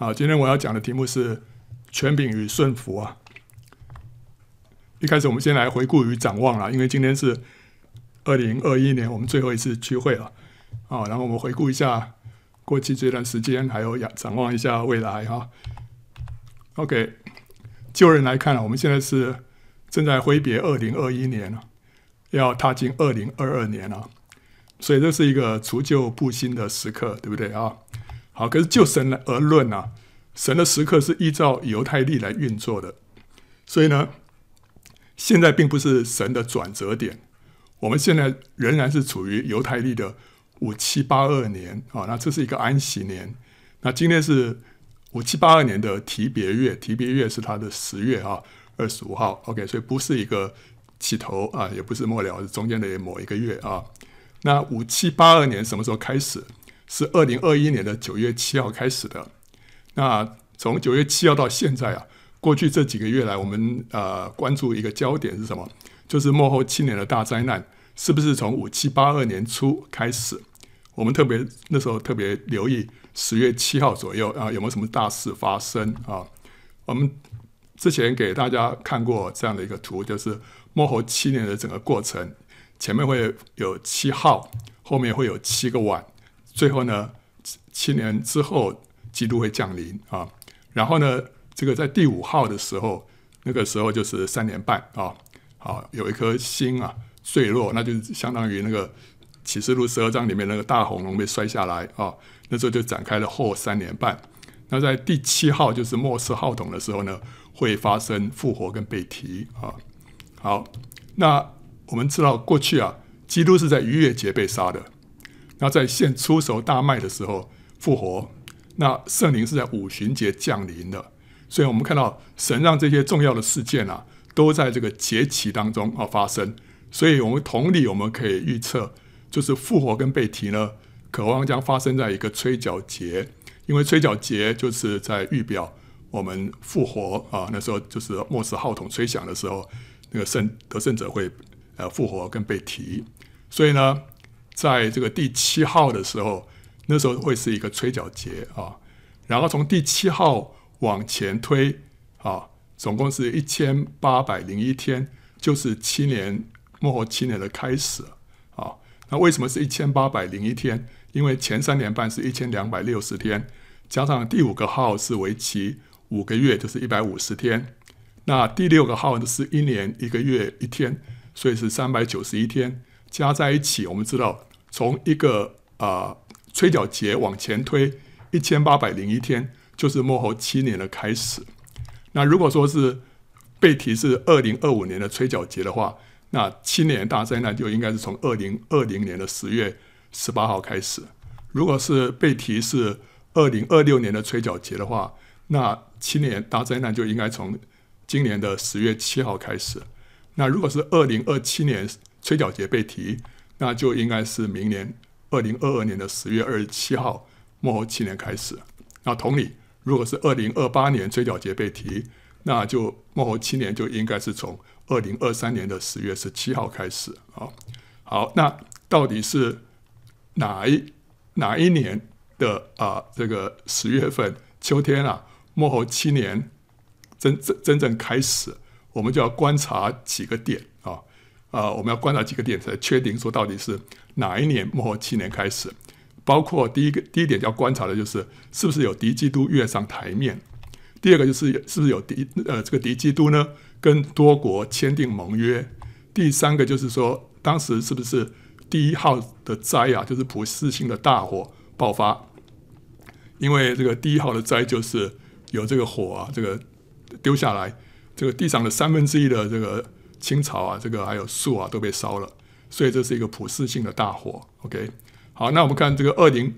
好，今天我要讲的题目是权柄与顺服啊。一开始我们先来回顾与展望啦，因为今天是二零二一年我们最后一次聚会了啊。然后我们回顾一下过去这段时间，还有展望一下未来哈。OK，就人来看啊，我们现在是正在挥别二零二一年了，要踏进二零二二年了，所以这是一个除旧布新的时刻，对不对啊？好，可是就神而论啊，神的时刻是依照犹太历来运作的，所以呢，现在并不是神的转折点，我们现在仍然是处于犹太历的五七八二年啊，那这是一个安息年，那今天是五七八二年的提别月，提别月是它的十月啊，二十五号，OK，所以不是一个起头啊，也不是末了，是中间的某一个月啊，那五七八二年什么时候开始？是二零二一年的九月七号开始的。那从九月七号到现在啊，过去这几个月来，我们呃关注一个焦点是什么？就是幕后七年的大灾难，是不是从五七八二年初开始？我们特别那时候特别留意十月七号左右啊，有没有什么大事发生啊？我们之前给大家看过这样的一个图，就是幕后七年的整个过程，前面会有七号，后面会有七个碗。最后呢，七年之后，基督会降临啊。然后呢，这个在第五号的时候，那个时候就是三年半啊。好，有一颗星啊坠落，那就相当于那个启示录十二章里面那个大红龙被摔下来啊。那时候就展开了后三年半。那在第七号就是末世号筒的时候呢，会发生复活跟被提啊。好，那我们知道过去啊，基督是在逾越节被杀的。那在献出手大麦的时候复活，那圣灵是在五旬节降临的，所以我们看到神让这些重要的事件啊，都在这个节期当中啊发生，所以我们同理我们可以预测，就是复活跟被提呢，渴望将发生在一个吹角节，因为吹角节就是在预表我们复活啊，那时候就是末世号筒吹响的时候，那个圣得胜者会呃复活跟被提，所以呢。在这个第七号的时候，那时候会是一个吹角节啊，然后从第七号往前推啊，总共是一千八百零一天，就是七年末后七年的开始啊。那为什么是一千八百零一天？因为前三年半是一千两百六十天，加上第五个号是为期五个月，就是一百五十天。那第六个号呢是一年一个月一天，所以是三百九十一天，加在一起，我们知道。从一个啊、呃、吹角节往前推一千八百零一天，就是末后七年的开始。那如果说是被提是二零二五年的吹角节的话，那七年大灾难就应该是从二零二零年的十月十八号开始。如果是被提是二零二六年的吹角节的话，那七年大灾难就应该从今年的十月七号开始。那如果是二零二七年吹角节被提，那就应该是明年二零二二年的十月二十七号末后七年开始。那同理，如果是二零二八年吹角节被提，那就末后七年就应该是从二零二三年的十月十七号开始啊。好，那到底是哪一哪一年的啊？这个十月份秋天啊，末后七年真真真正开始，我们就要观察几个点啊。啊、呃，我们要观察几个点才确定说到底是哪一年末后七年开始，包括第一个第一点要观察的就是是不是有敌基督跃上台面，第二个就是是不是有敌呃这个敌基督呢跟多国签订盟约，第三个就是说当时是不是第一号的灾啊，就是普世性的大火爆发，因为这个第一号的灾就是有这个火啊这个丢下来，这个地上的三分之一的这个。青草啊，这个还有树啊都被烧了，所以这是一个普世性的大火。OK，好，那我们看这个二零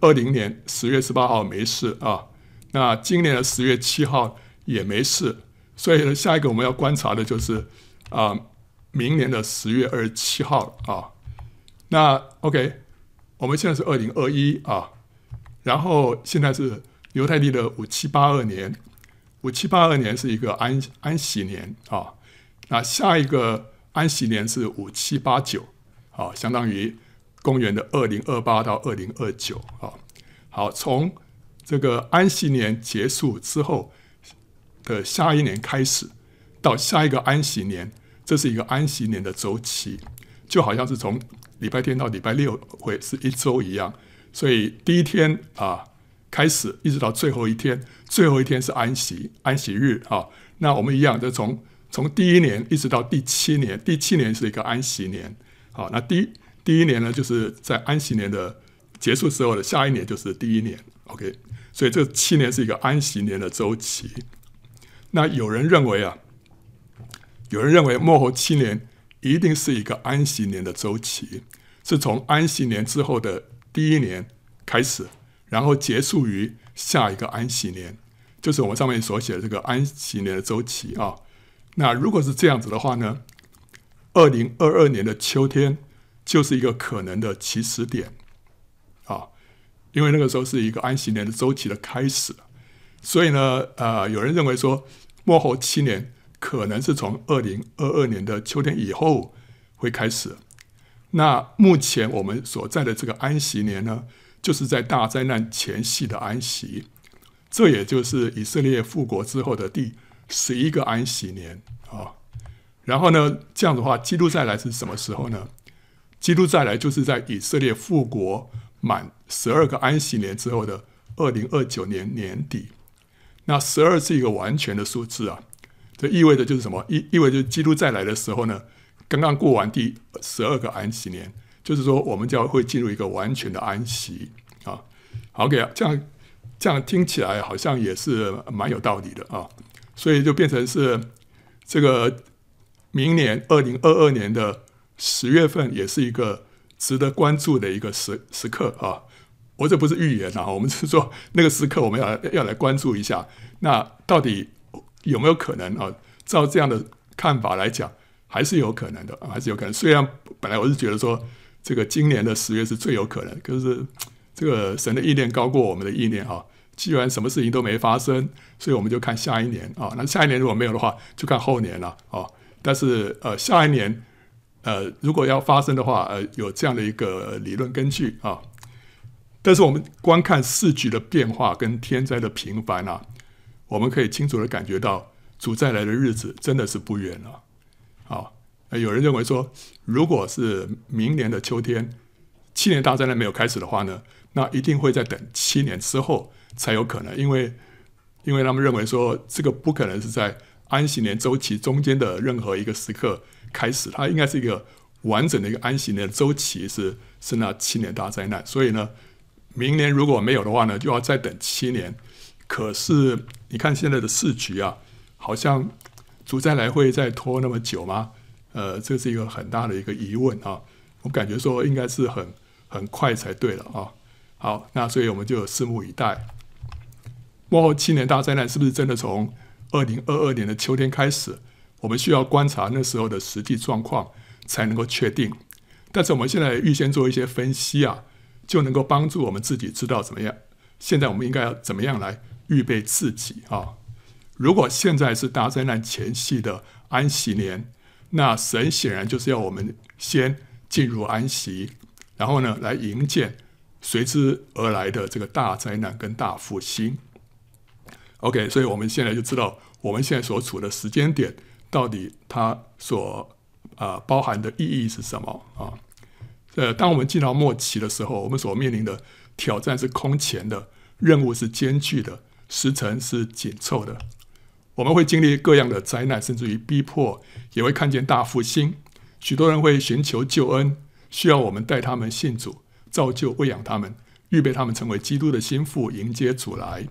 二零年十月十八号没事啊，那今年的十月七号也没事，所以呢，下一个我们要观察的就是啊，明年的十月二十七号啊。那 OK，我们现在是二零二一啊，然后现在是犹太历的五七八二年，五七八二年是一个安安息年啊。那下一个安息年是五七八九，好，相当于公元的二零二八到二零二九，好，好，从这个安息年结束之后的下一年开始，到下一个安息年，这是一个安息年的周期，就好像是从礼拜天到礼拜六会是一周一样。所以第一天啊开始，一直到最后一天，最后一天是安息安息日啊。那我们一样，就从从第一年一直到第七年，第七年是一个安息年。好，那第第一年呢，就是在安息年的结束之后的下一年就是第一年。OK，所以这七年是一个安息年的周期。那有人认为啊，有人认为末后七年一定是一个安息年的周期，是从安息年之后的第一年开始，然后结束于下一个安息年。就是我们上面所写的这个安息年的周期啊。那如果是这样子的话呢，二零二二年的秋天就是一个可能的起始点啊，因为那个时候是一个安息年的周期的开始。所以呢，呃，有人认为说，末后七年可能是从二零二二年的秋天以后会开始。那目前我们所在的这个安息年呢，就是在大灾难前夕的安息。这也就是以色列复国之后的第十一个安息年啊。然后呢，这样的话，基督再来是什么时候呢？基督再来就是在以色列复国满十二个安息年之后的二零二九年年底。那十二是一个完全的数字啊，这意味着就是什么？意意味着基督再来的时候呢，刚刚过完第十二个安息年，就是说我们就会进入一个完全的安息啊。好，给这样。这样听起来好像也是蛮有道理的啊，所以就变成是这个明年二零二二年的十月份也是一个值得关注的一个时时刻啊。我这不是预言啊，我们是说那个时刻我们要要来关注一下，那到底有没有可能啊？照这样的看法来讲，还是有可能的，还是有可能。虽然本来我是觉得说这个今年的十月是最有可能，可是。这个神的意念高过我们的意念啊！既然什么事情都没发生，所以我们就看下一年啊。那下一年如果没有的话，就看后年了啊。但是呃，下一年呃，如果要发生的话，呃，有这样的一个理论根据啊。但是我们观看世局的变化跟天灾的频繁啊，我们可以清楚的感觉到主再来的日子真的是不远了啊。有人认为说，如果是明年的秋天，七年大灾难没有开始的话呢，那一定会在等七年之后才有可能，因为因为他们认为说这个不可能是在安息年周期中间的任何一个时刻开始，它应该是一个完整的一个安息年周期是是那七年大灾难，所以呢，明年如果没有的话呢，就要再等七年。可是你看现在的市局啊，好像主再来会再拖那么久吗？呃，这是一个很大的一个疑问啊。我感觉说应该是很很快才对了啊。好，那所以我们就拭目以待。末后七年大灾难是不是真的从二零二二年的秋天开始？我们需要观察那时候的实际状况才能够确定。但是我们现在预先做一些分析啊，就能够帮助我们自己知道怎么样。现在我们应该要怎么样来预备自己啊？如果现在是大灾难前夕的安息年，那神显然就是要我们先进入安息，然后呢来迎接。随之而来的这个大灾难跟大复兴，OK，所以我们现在就知道我们现在所处的时间点到底它所啊、包含的意义是什么啊？呃，当我们进到末期的时候，我们所面临的挑战是空前的，任务是艰巨的，时程是紧凑的。我们会经历各样的灾难，甚至于逼迫，也会看见大复兴。许多人会寻求救恩，需要我们带他们信主。造就、喂养他们，预备他们成为基督的心腹，迎接主来。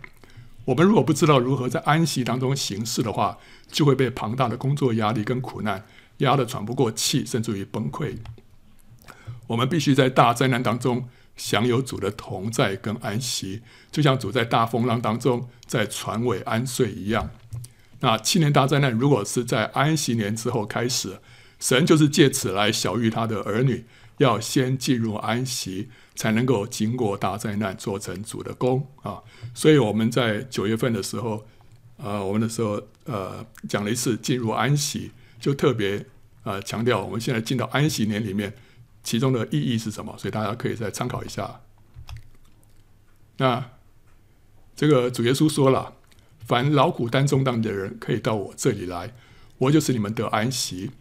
我们如果不知道如何在安息当中行事的话，就会被庞大的工作压力跟苦难压得喘不过气，甚至于崩溃。我们必须在大灾难当中享有主的同在跟安息，就像主在大风浪当中在船尾安睡一样。那七年大灾难如果是在安息年之后开始，神就是借此来晓諭他的儿女。要先进入安息，才能够经过大灾难，做成主的工啊！所以我们在九月份的时候，呃，我们的时候呃讲了一次进入安息，就特别呃强调我们现在进到安息年里面，其中的意义是什么？所以大家可以再参考一下。那这个主耶稣说了：“凡劳苦担重担的人，可以到我这里来，我就是你们得安息。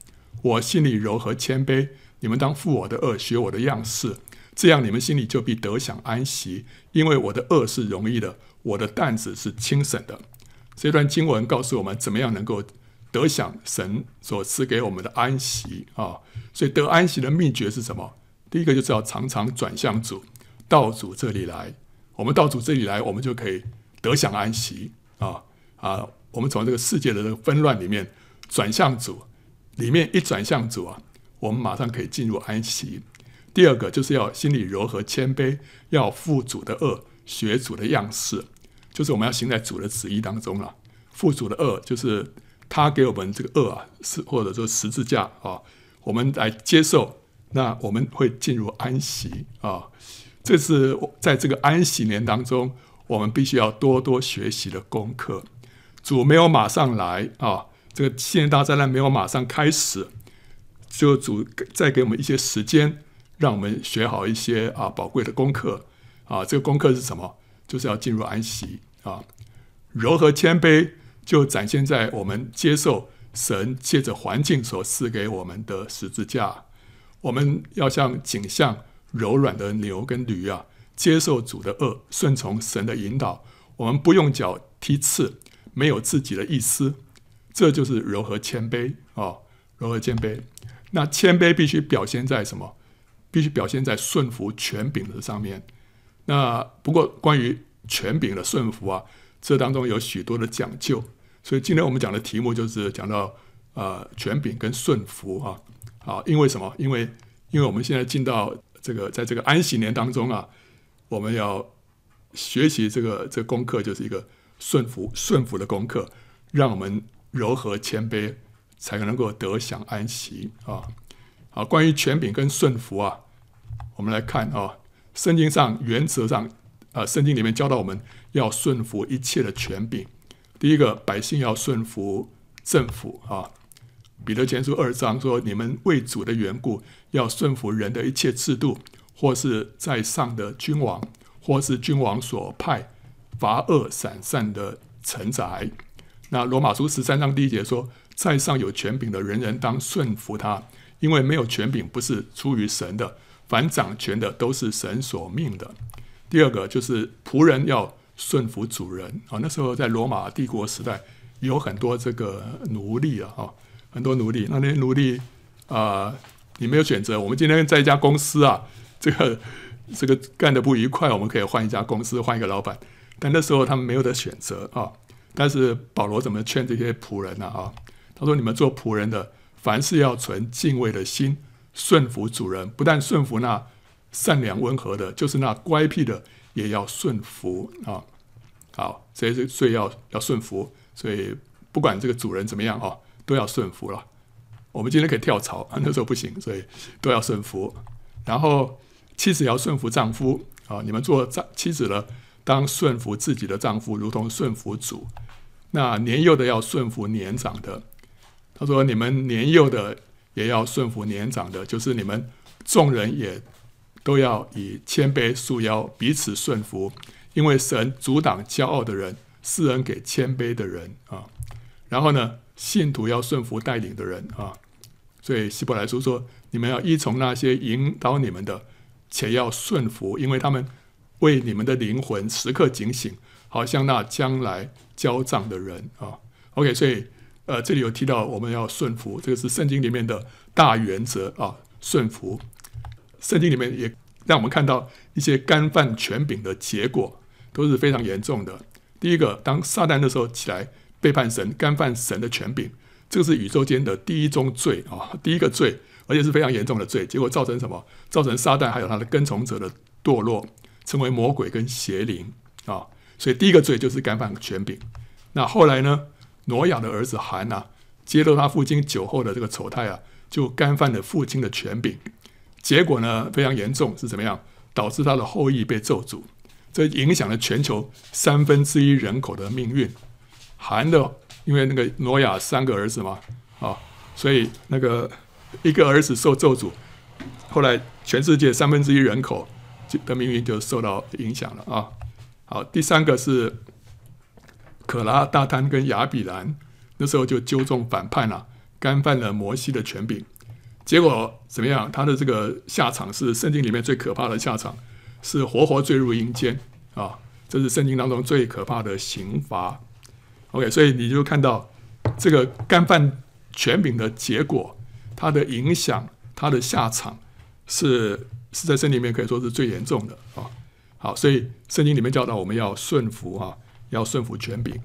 我心里柔和谦卑，你们当负我的轭，学我的样式，这样你们心里就必得享安息。因为我的轭是容易的，我的担子是轻省的。”这段经文告诉我们，怎么样能够得享神所赐给我们的安息啊？所以得安息的秘诀是什么？第一个就是要常常转向主，到主这里来。我们到主这里来，我们就可以得享安息啊啊！我们从这个世界的这个纷乱里面转向主，里面一转向主啊，我们马上可以进入安息。第二个就是要心里柔和谦卑，要负主的轭，学主的样式，就是我们要行在主的旨意当中了。负主的轭，就是他给我们这个轭啊，是或者说十字架啊，我们来接受，那我们会进入安息啊。这是在这个安息年当中，我们必须要多多学习的功课。主没有马上来啊，这个七年大灾难没有马上开始，就主再给我们一些时间，让我们学好一些啊宝贵的功课啊。这个功课是什么？就是要进入安息啊。柔和谦卑就展现在我们接受神借着环境所赐给我们的十字架。我们要像景象。柔软的牛跟驴啊，接受主的轭，顺从神的引导。我们不用脚踢刺，没有自己的意思，这就是柔和谦卑啊、哦！柔和谦卑，那谦卑必须表现在什么？必须表现在顺服权柄的上面。那不过关于权柄的顺服啊，这当中有许多的讲究。所以今天我们讲的题目就是讲到呃权柄跟顺服啊。好，因为什么？因为因为我们现在进到。这个在这个安息年当中啊，我们要学习这个这功课，就是一个顺服顺服的功课，让我们柔和谦卑，才能够得享安息啊。好，关于权柄跟顺服啊，我们来看啊，圣经上原则上啊，圣经里面教导我们要顺服一切的权柄。第一个，百姓要顺服政府啊。彼得前书二章说：“你们为主的缘故，要顺服人的一切制度，或是在上的君王，或是君王所派罚恶赏善的臣宰。”那罗马书十三章第一节说：“在上有权柄的人人当顺服他，因为没有权柄不是出于神的，凡掌权的都是神所命的。”第二个就是仆人要顺服主人啊。那时候在罗马帝国时代，有很多这个奴隶啊，哈。很多奴隶，那那些奴隶啊、你没有选择。我们今天在一家公司啊，这个这个干得不愉快，我们可以换一家公司，换一个老板。但那时候他们没有得选择啊。但是保罗怎么劝这些仆人呢？啊，他说：“你们做仆人的，凡事要存敬畏的心，顺服主人。不但顺服那善良温和的，就是那乖僻的，也要顺服啊。好，所以所以要要顺服。所以不管这个主人怎么样啊。”都要顺服了。我们今天可以跳槽啊，那时候不行，所以都要顺服。然后妻子要顺服丈夫啊，你们做丈妻子的，当顺服自己的丈夫，如同顺服主。那年幼的要顺服年长的。他说：“你们年幼的也要顺服年长的，就是你们众人也都要以谦卑束腰，彼此顺服，因为神阻挡骄傲的人，施恩给谦卑的人啊。”然后呢？信徒要顺服带领的人啊，所以希伯来书说：“你们要依从那些引导你们的，且要顺服，因为他们为你们的灵魂时刻警醒，好像那将来交账的人啊。” OK，所以呃，这里有提到我们要顺服，这个是圣经里面的大原则啊。顺服，圣经里面也让我们看到一些干犯权柄的结果都是非常严重的。第一个，当撒旦的时候起来。背叛神、干犯神的权柄，这个是宇宙间的第一宗罪啊，第一个罪，而且是非常严重的罪。结果造成什么？造成撒旦还有他的跟从者的堕落，成为魔鬼跟邪灵啊。所以第一个罪就是干犯权柄。那后来呢？挪亚的儿子含啊，揭露他父亲酒后的这个丑态啊，就干犯了父亲的权柄。结果呢，非常严重，是怎么样？导致他的后裔被咒诅，这影响了全球三分之一人口的命运。含的，因为那个挪亚三个儿子嘛，啊，所以那个一个儿子受咒诅，后来全世界三分之一人口的命运就受到影响了啊。好，第三个是可拉、大坍跟亚比兰，那时候就纠众反叛了，干犯了摩西的权柄，结果怎么样？他的这个下场是圣经里面最可怕的下场，是活活坠入阴间啊！这是圣经当中最可怕的刑罚。OK，所以你就看到这个干犯权柄的结果，它的影响，它的下场是是在圣经里面可以说是最严重的啊。好，所以圣经里面教导我们要顺服啊，要顺服权柄。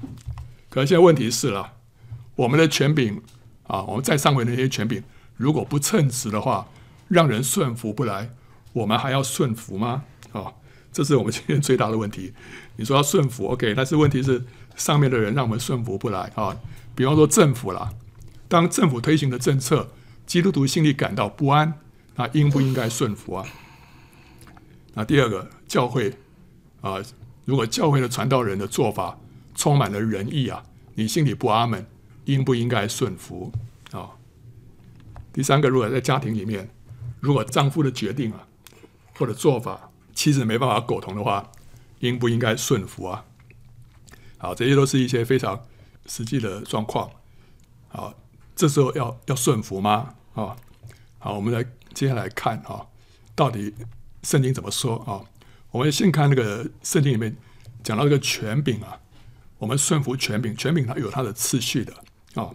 可是现在问题是了，我们的权柄啊，我们在上位那些权柄，如果不称职的话，让人顺服不来，我们还要顺服吗？啊，这是我们今天最大的问题。你说要顺服，OK，但是问题是上面的人让我们顺服不来啊。比方说政府啦，当政府推行的政策，基督徒心里感到不安，那应不应该顺服啊？那第二个。教会啊，如果教会的传道人的做法充满了仁义啊，你心里不阿门，应不应该顺服啊？第三个，如果在家庭里面，如果丈夫的决定啊或者做法，妻子没办法苟同的话，应不应该顺服啊？好，这些都是一些非常实际的状况。好，这时候要要顺服吗？啊，好，我们来接下来看啊，到底圣经怎么说啊？我们先看那个圣经里面讲到这个权柄啊，我们顺服权柄，权柄它有它的次序的啊。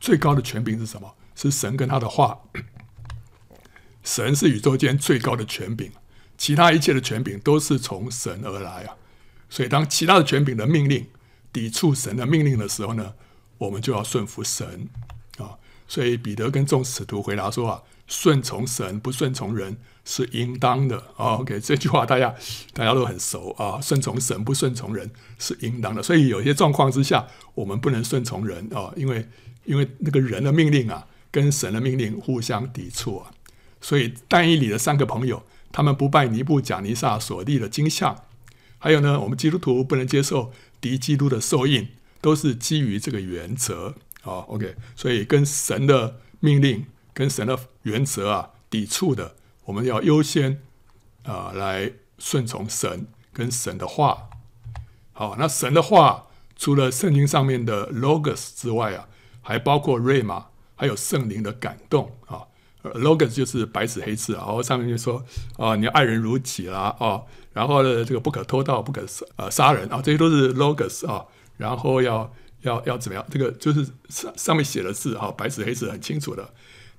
最高的权柄是什么？是神跟他的话。神是宇宙间最高的权柄，其他一切的权柄都是从神而来啊。所以当其他的权柄的命令抵触神的命令的时候呢，我们就要顺服神啊。所以彼得跟众使徒回答说啊。顺从神，不顺从人是应当的啊。OK，这句话大家大家都很熟啊。顺从神，不顺从人是应当的。所以有些状况之下，我们不能顺从人啊，因为因为那个人的命令啊，跟神的命令互相抵触啊。所以但以理的三个朋友，他们不拜尼布甲尼撒所立的金像，还有呢，我们基督徒不能接受敌基督的受印，都是基于这个原则啊。OK，所以跟神的命令。跟神的原则啊抵触的，我们要优先啊、来顺从神跟神的话。好，那神的话除了圣经上面的 logos 之外啊，还包括瑞玛还有圣灵的感动啊。logos 就是白纸黑字，然后上面就说啊，你爱人如己啦啊，然后呢这个不可偷盗，不可呃杀人啊，这些都是 logos 啊。然后要要要怎么样？这个就是上上面写的字哈，白纸黑字很清楚的。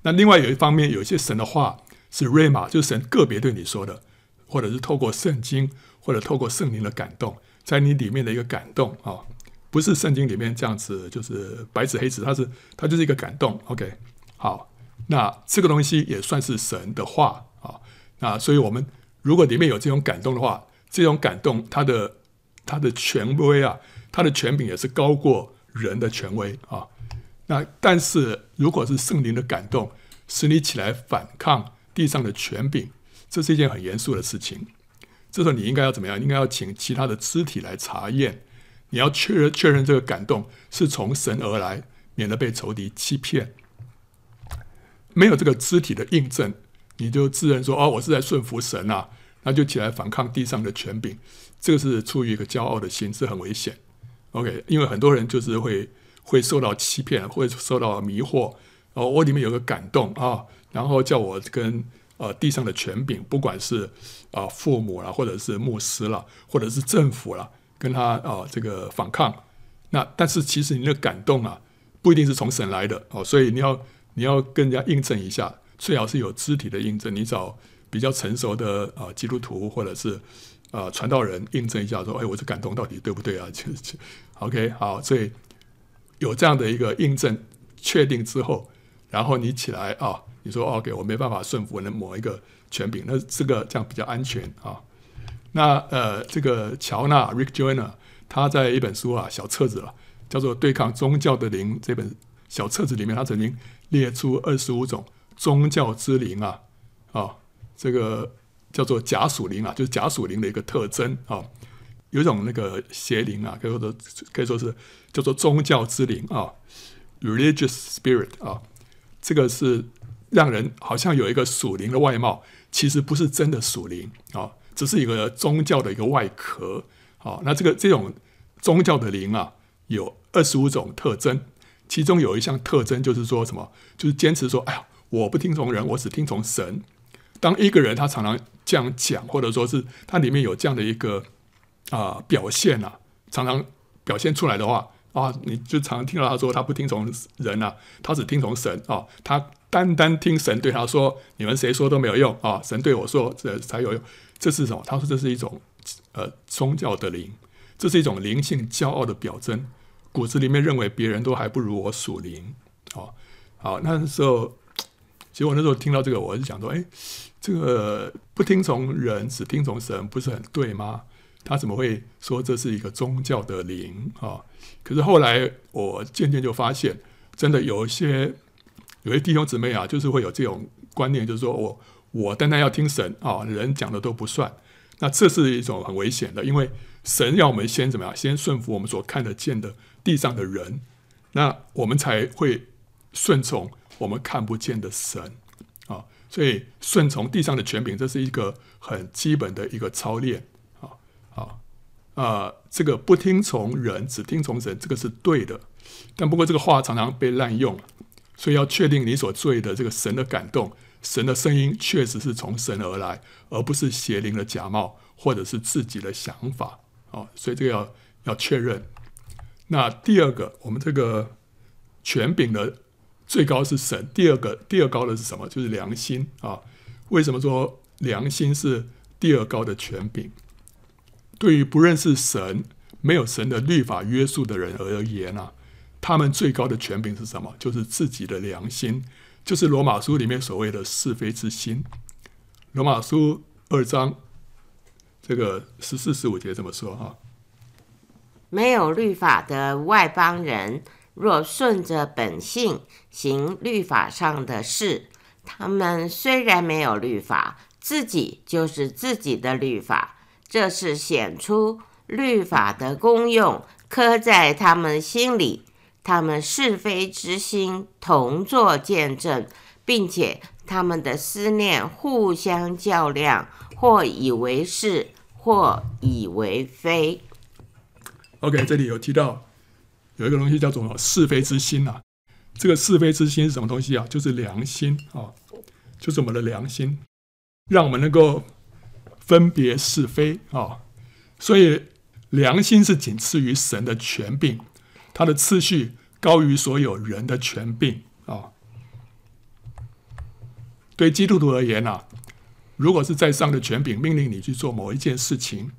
那另外有一方面，有一些神的话是瑞玛就是神个别对你说的，或者是透过圣经，或者透过圣灵的感动，在你里面的一个感动啊，不是圣经里面这样子，就是白纸黑字，它是它就是一个感动。OK，好，那这个东西也算是神的话啊。那所以我们如果里面有这种感动的话，这种感动它的它的权威啊，它的权柄也是高过人的权威啊。那但是，如果是圣灵的感动，使你起来反抗地上的权柄，这是一件很严肃的事情。这时候你应该要怎么样？应该要请其他的肢体来查验，你要确认确认这个感动是从神而来，免得被仇敌欺骗。没有这个肢体的印证，你就自认说：“哦，我是在顺服神啊！”那就起来反抗地上的权柄，这个是出于一个骄傲的心，是很危险。OK，因为很多人就是会。会受到欺骗，会受到迷惑。哦，我里面有个感动啊，然后叫我跟呃地上的权柄，不管是啊、父母啦，或者是牧师啦，或者是政府啦，跟他啊、这个反抗。那但是其实你的感动啊，不一定是从神来的哦，所以你要你要跟人家印证一下，最好是有肢体的印证。你找比较成熟的啊、呃、基督徒或者是啊、呃、传道人印证一下，说哎，我这感动到底对不对啊？就就 OK 好，所以。有这样的一个印证确定之后，然后你起来啊，你说 OK，我没办法顺服那某一个权柄，那这个这样比较安全啊。那呃，这个乔纳 Rick Joyner 他在一本书啊，小册子了，叫做《对抗宗教的灵》这本小册子里面，他曾经列出二十五种宗教之灵啊啊，这个叫做假属灵啊，就是假属灵的一个特征啊。有一种那个邪灵啊，可以说可以说是叫做宗教之灵啊，religious spirit 啊，这个是让人好像有一个属灵的外貌，其实不是真的属灵啊，只是一个宗教的一个外壳好，那这个这种宗教的灵啊，有二十五种特征，其中有一项特征就是说什么？就是坚持说，哎呀，我不听从人，我只听从神。当一个人他常常这样讲，或者说是他里面有这样的一个啊、表现啊，常常表现出来的话啊，你就常常听到他说他不听从人啊，他只听从神啊，他单单听神对他说，你们谁说都没有用啊，神对我说这才有用。这是什么？他说这是一种呃宗教的灵，这是一种灵性骄傲的表征，骨子里面认为别人都还不如我属灵。好，好，那时候其实我那时候听到这个，我就想说，哎。这个不听从人，只听从神，不是很对吗？他怎么会说这是一个宗教的灵啊？可是后来我渐渐就发现，真的有一些有些弟兄姊妹啊，就是会有这种观念，就是说我我单单要听神啊，人讲的都不算。那这是一种很危险的，因为神要我们先怎么样？先顺服我们所看得见的地上的人，那我们才会顺从我们看不见的神啊。所以顺从地上的权柄，这是一个很基本的一个操练啊啊啊！这个不听从人，只听从神，这个是对的。但不过这个话常常被滥用，所以要确定你所做的这个神的感动，神的声音确实是从神而来，而不是邪灵的假冒，或者是自己的想法啊。所以这个要要确认。那第二个，我们这个权柄的。最高是神，第二个第二高的是什么？就是良心啊。为什么说良心是第二高的权柄？对于不认识神、没有神的律法约束的人而言啊，他们最高的权柄是什么？就是自己的良心，就是罗马书里面所谓的是非之心。罗马书二章这个十四十五节这么说哈：没有律法的外邦人。若顺着本性行律法上的事，他们虽然没有律法，自己就是自己的律法。这是显出律法的功用，刻在他们心里。他们是非之心同作见证，并且他们的思念互相较量，或以为是，或以为非。OK，这里有提到。有一个东西叫做是非之心啊，这个是非之心是什么东西啊？就是良心啊，就是我们的良心，让我们能够分别是非啊。所以良心是仅次于神的权柄，它的次序高于所有人的权柄啊。对基督徒而言啊，如果是在上的权柄命令你去做某一件事情，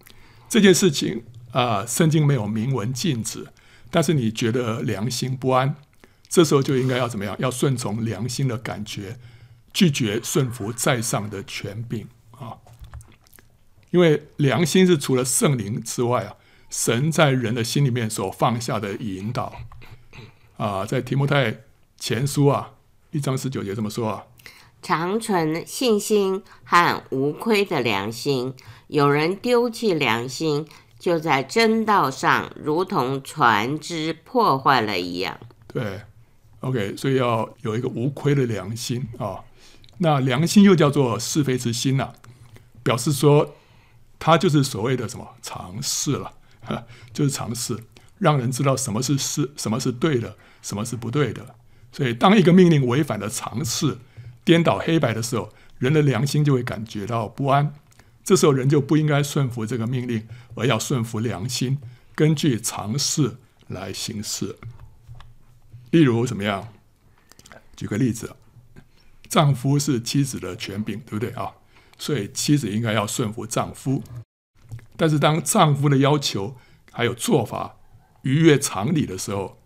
这件事情啊，圣经没有明文禁止。但是你觉得良心不安，这时候就应该要怎么样？要顺从良心的感觉，拒绝顺服在上的权柄啊！因为良心是除了圣灵之外啊，神在人的心里面所放下的引导啊，在提摩太前书啊一章十九节这么说啊：常存信心和无亏的良心，有人丢弃良心。就在真道上，如同船只破坏了一样。对，OK，所以要有一个无亏的良心啊。那良心又叫做是非之心呐、啊，表示说，它就是所谓的什么常试了，就是常识，让人知道什么是是，什么是对的，什么是不对的。所以，当一个命令违反了常识，颠倒黑白的时候，人的良心就会感觉到不安。这时候人就不应该顺服这个命令，而要顺服良心，根据常识来行事。例如怎么样？举个例子，丈夫是妻子的权柄，对不对啊？所以妻子应该要顺服丈夫。但是当丈夫的要求还有做法逾越常理的时候，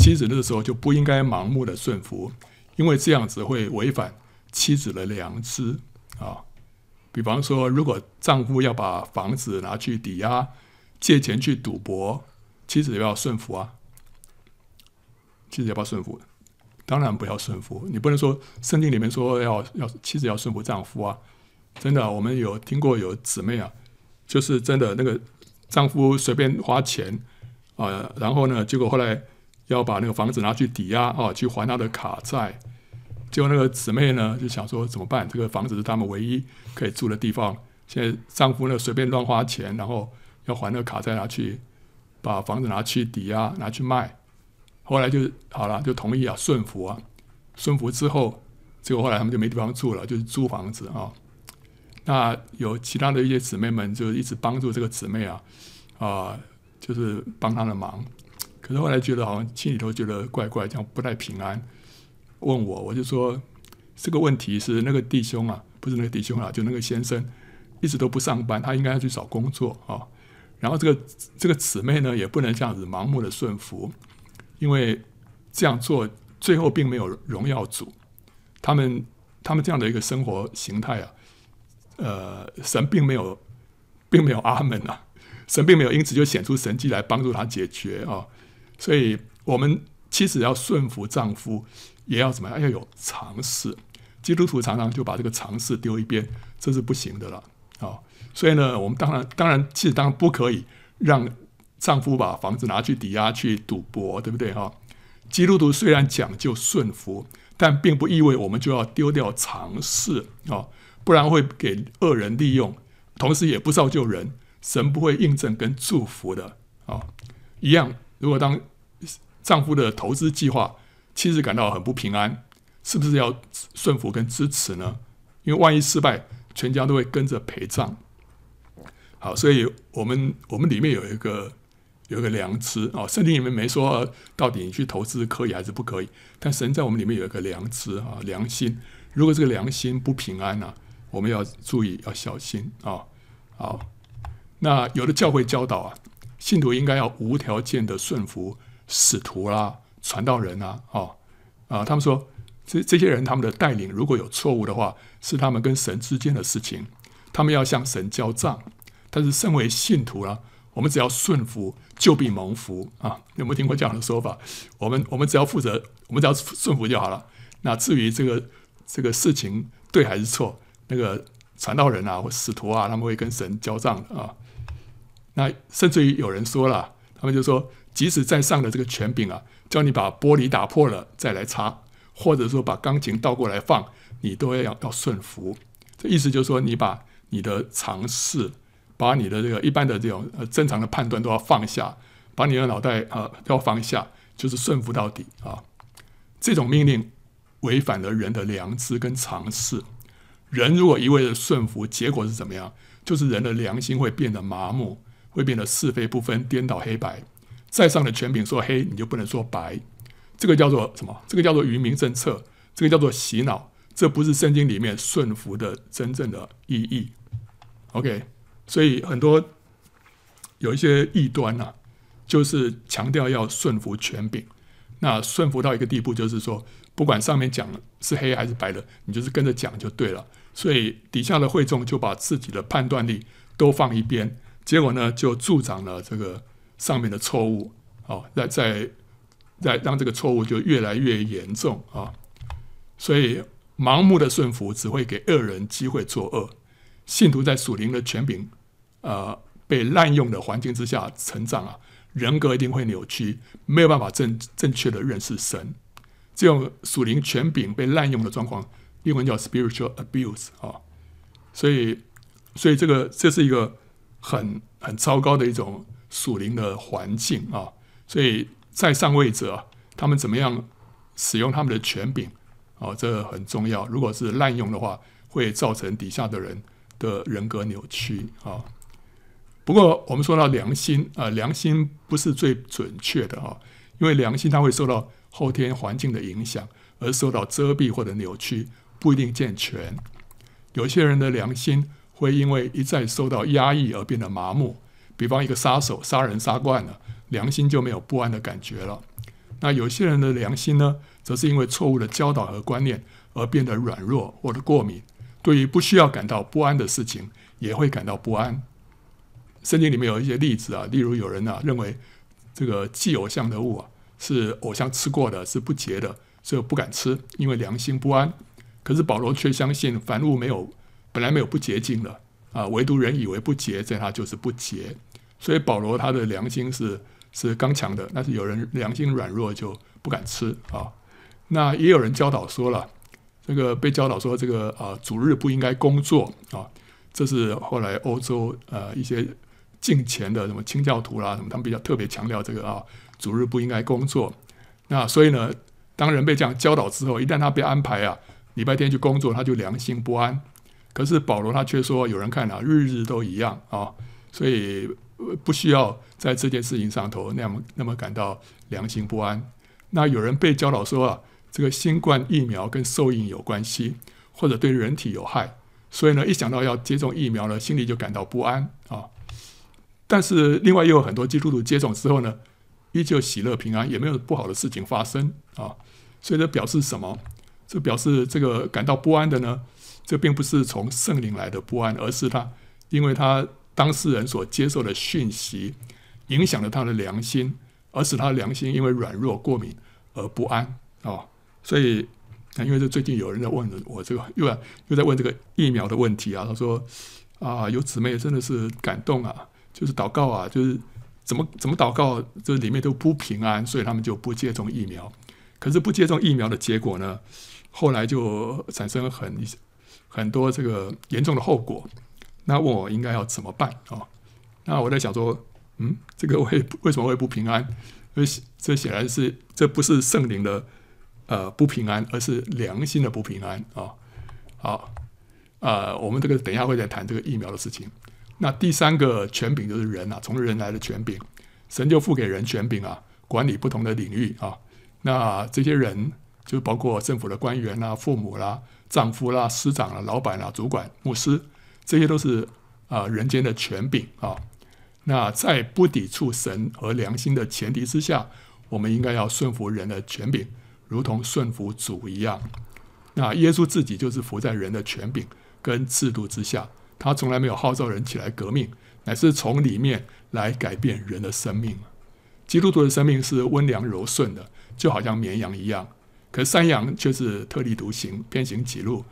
妻子那个时候就不应该盲目的顺服，因为这样子会违反妻子的良知啊。比方说，如果丈夫要把房子拿去抵押，借钱去赌博，妻子要顺服啊。妻子要不要顺服？当然不要顺服。你不能说圣经里面说要要妻子要顺服丈夫啊。真的，我们有听过有姊妹啊，就是真的那个丈夫随便花钱啊，然后呢，结果后来要把那个房子拿去抵押啊，去还他的卡债。结果那个姊妹呢，就想说怎么办？这个房子是他们唯一可以住的地方。现在丈夫呢随便乱花钱，然后要还那个卡债，拿去把房子拿去抵押，拿去卖。后来就好了，就同意啊，顺服啊，顺服之后，结果后来他们就没地方住了，就是租房子啊。那有其他的一些姊妹们就一直帮助这个姊妹啊，啊，就是帮她的忙。可是后来觉得好像心里头觉得怪怪，这样不太平安。问我，我就说这个问题是那个弟兄啊，不是那个弟兄啊，就那个先生一直都不上班，他应该要去找工作啊。然后这个这个姊妹呢，也不能这样子盲目的顺服。因为这样做最后并没有荣耀主，他们他们这样的一个生活形态啊，呃，神并没有并没有阿门啊，神并没有因此就显出神迹来帮助他解决啊，所以我们妻子要顺服丈夫，也要怎么样？要有尝试。基督徒常常就把这个尝试丢一边，这是不行的了啊。所以呢，我们当然当然其实当然不可以让。丈夫把房子拿去抵押去赌博，对不对哈？基督徒虽然讲究顺服，但并不意味我们就要丢掉尝试啊，不然会给恶人利用，同时也不造就人，神不会印证跟祝福的啊。一样，如果当丈夫的投资计划，妻子感到很不平安，是不是要顺服跟支持呢？因为万一失败，全家都会跟着陪葬。好，所以我们我们里面有一个。有一个良知啊，圣经里面没说到底你去投资可以还是不可以，但神在我们里面有一个良知啊，良心。如果这个良心不平安呢，我们要注意要小心啊。好，那有的教会教导啊，信徒应该要无条件的顺服使徒啦、传道人啊，啊啊，他们说这这些人他们的带领如果有错误的话，是他们跟神之间的事情，他们要向神交账。但是身为信徒啊。我们只要顺服，就必蒙福啊！有没有听过这样的说法？我们我们只要负责，我们只要顺服就好了。那至于这个这个事情对还是错，那个传道人啊或使徒啊，他们会跟神交账啊。那甚至于有人说了，他们就说，即使在上的这个权柄啊，叫你把玻璃打破了再来擦，或者说把钢琴倒过来放，你都要要顺服。这意思就是说，你把你的常识。把你的这个一般的这种呃正常的判断都要放下，把你的脑袋啊都要放下，就是顺服到底啊。这种命令违反了人的良知跟常识。人如果一味的顺服，结果是怎么样？就是人的良心会变得麻木，会变得是非不分、颠倒黑白。在上的权柄说黑，你就不能说白。这个叫做什么？这个叫做愚民政策，这个叫做洗脑。这不是圣经里面顺服的真正的意义。OK。所以很多有一些异端呐、啊，就是强调要顺服权柄。那顺服到一个地步，就是说，不管上面讲了是黑还是白的，你就是跟着讲就对了。所以底下的会众就把自己的判断力都放一边，结果呢，就助长了这个上面的错误。哦，在在在让这个错误就越来越严重啊。所以盲目的顺服只会给恶人机会作恶。信徒在属灵的权柄。呃，被滥用的环境之下成长啊，人格一定会扭曲，没有办法正正确的认识神。这种属灵权柄被滥用的状况，英文叫 spiritual abuse 啊。所以，所以这个这是一个很很糟糕的一种属灵的环境啊。所以在上位者他们怎么样使用他们的权柄啊，这很重要。如果是滥用的话，会造成底下的人的人格扭曲啊。不过，我们说到良心啊，良心不是最准确的啊，因为良心它会受到后天环境的影响，而受到遮蔽或者扭曲，不一定健全。有些人的良心会因为一再受到压抑而变得麻木，比方一个杀手杀人杀惯了，良心就没有不安的感觉了。那有些人的良心呢，则是因为错误的教导和观念而变得软弱或者过敏，对于不需要感到不安的事情，也会感到不安。圣经里面有一些例子啊，例如有人啊认为这个祭偶像的物啊是偶像吃过的，是不洁的，所以不敢吃，因为良心不安。可是保罗却相信凡物没有本来没有不洁净的啊，唯独人以为不洁，在他就是不洁。所以保罗他的良心是是刚强的，但是有人良心软弱就不敢吃啊。那也有人教导说了，这个被教导说这个啊主日不应该工作啊，这是后来欧洲呃一些。敬虔的什么清教徒啦，什么他们比较特别强调这个啊，主日不应该工作。那所以呢，当人被这样教导之后，一旦他被安排啊，礼拜天去工作，他就良心不安。可是保罗他却说，有人看啊，日日都一样啊，所以不需要在这件事情上头那么那么感到良心不安。那有人被教导说啊，这个新冠疫苗跟受孕有关系，或者对人体有害，所以呢，一想到要接种疫苗呢，心里就感到不安啊。但是另外又有很多基督徒接种之后呢，依旧喜乐平安，也没有不好的事情发生啊。所以这表示什么？这表示这个感到不安的呢，这并不是从圣灵来的不安，而是他因为他当事人所接受的讯息影响了他的良心。而使他的良心因为软弱过敏而不安啊、所以因为这最近有人在问了我这个又在又在问这个疫苗的问题啊，他说啊，有姊妹真的是感动啊，就是祷告啊，就是怎么怎么祷告，这里面都不平安，所以他们就不接种疫苗。可是不接种疫苗的结果呢，后来就产生了很很多这个严重的后果。那问我应该要怎么办啊、那我在想说。嗯，这个会为什么会不平安？因为这显然是这不是圣灵的呃不平安，而是良心的不平安啊。好，呃，我们这个等一下会再谈这个疫苗的事情。那第三个权柄就是人啊，从人来的权柄，神就赋给人权柄啊，管理不同的领域啊。那这些人就包括政府的官员啦、父母啦、丈夫啦、师长啦、老板啦、主管、牧师，这些都是啊、人间的权柄啊。那在不抵触神和良心的前提之下，我们应该要顺服人的权柄，如同顺服主一样。那耶稣自己就是服在人的权柄跟制度之下，他从来没有号召人起来革命，乃是从里面来改变人的生命。基督徒的生命是温良柔顺的，就好像绵羊一样，可山羊却是特立独行，偏行己路。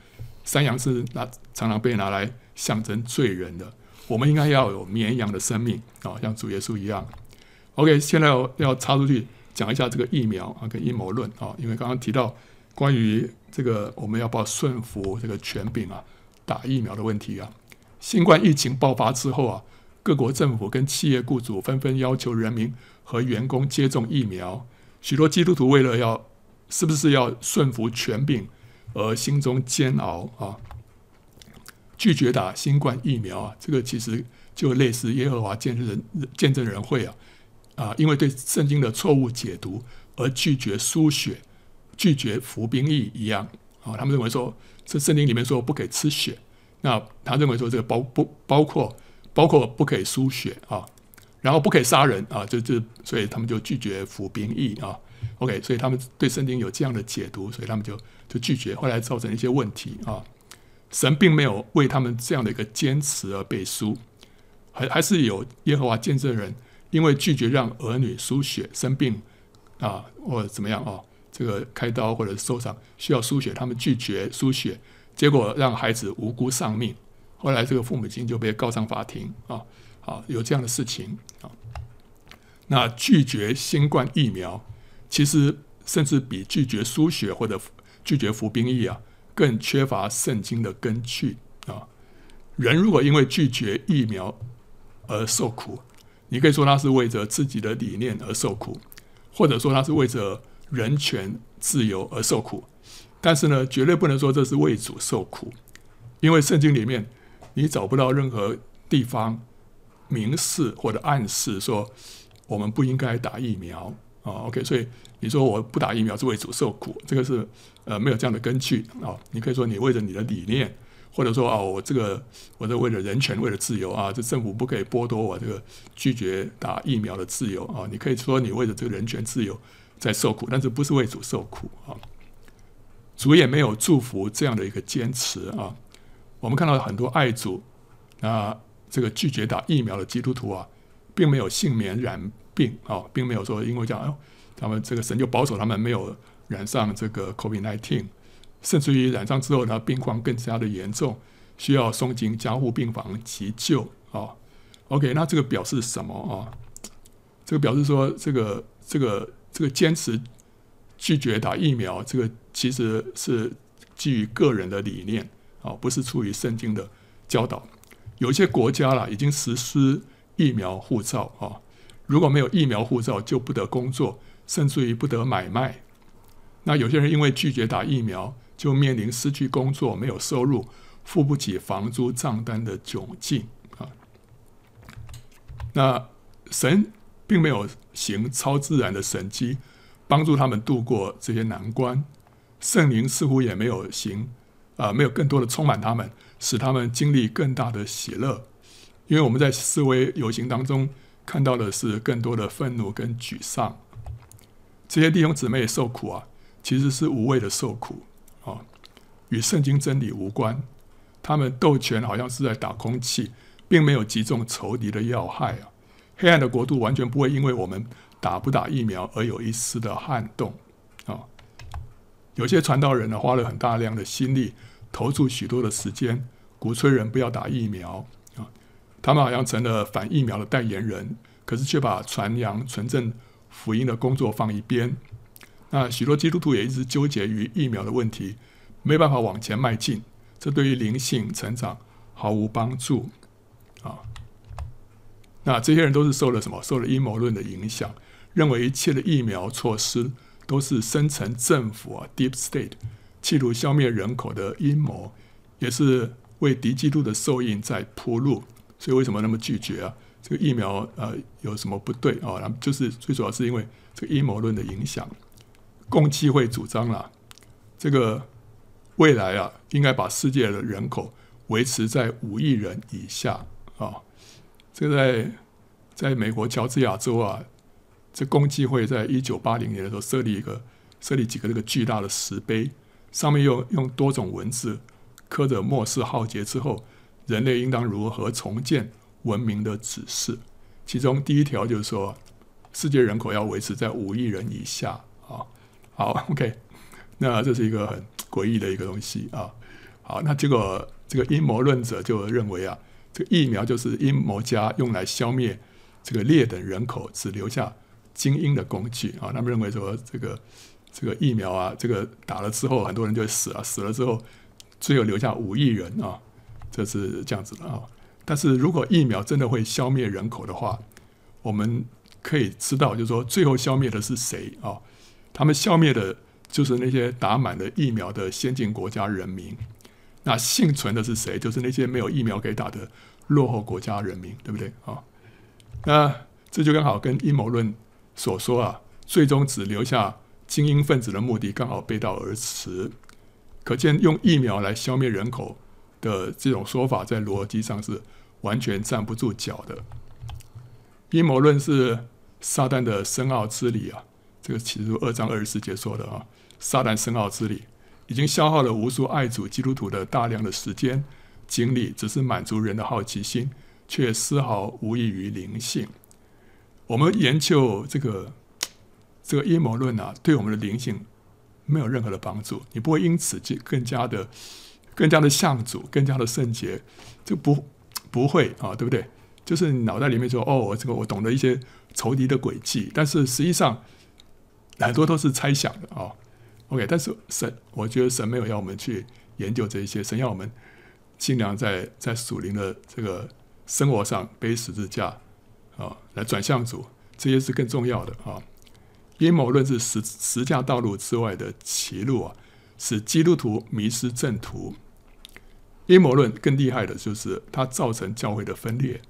山羊是拿常常被拿来象征罪人的。我们应该要有绵羊的生命啊，像主耶稣一样。OK，现在要要插出去讲一下这个疫苗啊，跟阴谋论啊，因为刚刚提到关于这个我们要不要顺服这个权柄啊，打疫苗的问题啊。新冠疫情爆发之后啊，各国政府跟企业雇主纷纷要求人民和员工接种疫苗。许多基督徒为了要是不是要顺服权柄而心中煎熬啊。拒绝打新冠疫苗啊，这个其实就类似耶和华见证人见证人会啊啊，因为对圣经的错误解读而拒绝输血、拒绝服兵役一样啊。他们认为说，这圣经里面说不给吃血，那他认为说这个包不包括包括不可以输血啊，然后不可以杀人啊，就就所以他们就拒绝服兵役啊。OK，所以他们对圣经有这样的解读，所以他们就就拒绝，后来造成一些问题啊。神并没有为他们这样的一个坚持而背书，还还是有耶和华见证人，因为拒绝让儿女输血生病啊，或怎么样啊，这个开刀或者受伤需要输血，他们拒绝输血，结果让孩子无辜丧命。后来这个父母亲就被告上法庭啊，啊，有这样的事情啊。那拒绝新冠疫苗，其实甚至比拒绝输血或者拒绝服兵役啊。更缺乏圣经的根据啊！人如果因为拒绝疫苗而受苦，你可以说他是为着自己的理念而受苦，或者说他是为着人权自由而受苦。但是呢，绝对不能说这是为主受苦，因为圣经里面你找不到任何地方明示或者暗示说我们不应该打疫苗啊。OK，所以你说我不打疫苗是为主受苦，这个是。呃，没有这样的根据啊、你可以说你为着你的理念，或者说啊、哦，我这个我这为了人权，为了自由啊，这政府不可以剥夺我这个拒绝打疫苗的自由啊！你可以说你为了这个人权自由在受苦，但是不是为主受苦啊？主也没有祝福这样的一个坚持啊！我们看到很多爱主啊，这个拒绝打疫苗的基督徒啊，并没有幸免染病啊，并没有说因为这样，他们这个神就保守他们没有。染上这个 COVID-19，甚至于染上之后呢，病况更加的严重，需要送进加护病房急救啊、OK，那这个表示什么啊？这个表示说，这个这个这个坚持拒绝打疫苗，这个其实是基于个人的理念啊、不是出于圣经的教导。有些国家啦，已经实施疫苗护照啊，如果没有疫苗护照，就不得工作，甚至于不得买卖。那有些人因为拒绝打疫苗，就面临失去工作、没有收入、付不起房租账单的窘境啊。那神并没有行超自然的神迹，帮助他们度过这些难关。圣灵似乎也没有行啊，没有更多的充满他们，使他们经历更大的喜乐。因为我们在示威游行当中看到的是更多的愤怒跟沮丧。这些弟兄姊妹受苦啊，其实是无谓的受苦啊，与圣经真理无关。他们斗拳好像是在打空气，并没有击中仇敌的要害啊。黑暗的国度完全不会因为我们打不打疫苗而有一丝的撼动。有些传道人呢，花了很大量的心力，投注许多的时间，鼓吹人不要打疫苗啊。他们好像成了反疫苗的代言人，可是却把传扬纯正福音的工作放一边。那许多基督徒也一直纠结于疫苗的问题，没办法往前迈进，这对于灵性成长毫无帮助啊。那这些人都是受了什么？受了阴谋论的影响，认为一切的疫苗措施都是深层政府啊 （Deep State） 企图消灭人口的阴谋，也是为敌基督的受印在铺路。所以为什么那么拒绝啊？这个疫苗呃有什么不对啊？然后就是最主要是因为这个阴谋论的影响。共济会主张了，这个未来啊应该把世界的人口维持在五亿人以下啊。这个在在美国乔治亚州啊，这共济会在一九八零年的时候设立一个设立几个这个巨大的石碑，上面用用多种文字刻着末世浩劫之后人类应当如何重建文明的指示。其中第一条就是说，世界人口要维持在五亿人以下啊。好，OK，那这是一个很诡异的一个东西啊。好，那结果这个阴谋论者就认为啊。这个疫苗就是阴谋家用来消灭这个劣等人口，只留下精英的工具啊！他们认为说，这个这个疫苗啊，这个打了之后，很多人就会死了，死了之后，最后留下五亿人啊，这是这样子的啊。但是如果疫苗真的会消灭人口的话，我们可以知道，就是说，最后消灭的是谁啊？他们消灭的就是那些打满了疫苗的先进国家人民。那幸存的是谁？就是那些没有疫苗可以打的落后国家人民，对不对啊？那这就刚好跟阴谋论所说啊，最终只留下精英分子的目的刚好背道而驰。可见用疫苗来消灭人口的这种说法，在逻辑上是完全站不住脚的。阴谋论是撒旦的深奥之理啊，这个启示录二章二十四节说的啊，撒旦深奥之理。已经消耗了无数爱主基督徒的大量的时间精力，只是满足人的好奇心，却丝毫无益于灵性。我们研究这个这个阴谋论啊，对我们的灵性没有任何的帮助。你不会因此就更加的、更加的向主、更加的圣洁，就不不会啊，对不对？就是脑袋里面说：“哦，我这个我懂得一些仇敌的诡计。”但是实际上很多都是猜想的啊。OK，但是神，我觉得神没有要我们去研究这一些，神要我们尽量在在属灵的这个生活上背十字架啊，来转向主，这些是更重要的啊。阴谋论是十十架道路之外的歧路啊，使基督徒迷失正途。阴谋论更厉害的就是它造成教会的分裂，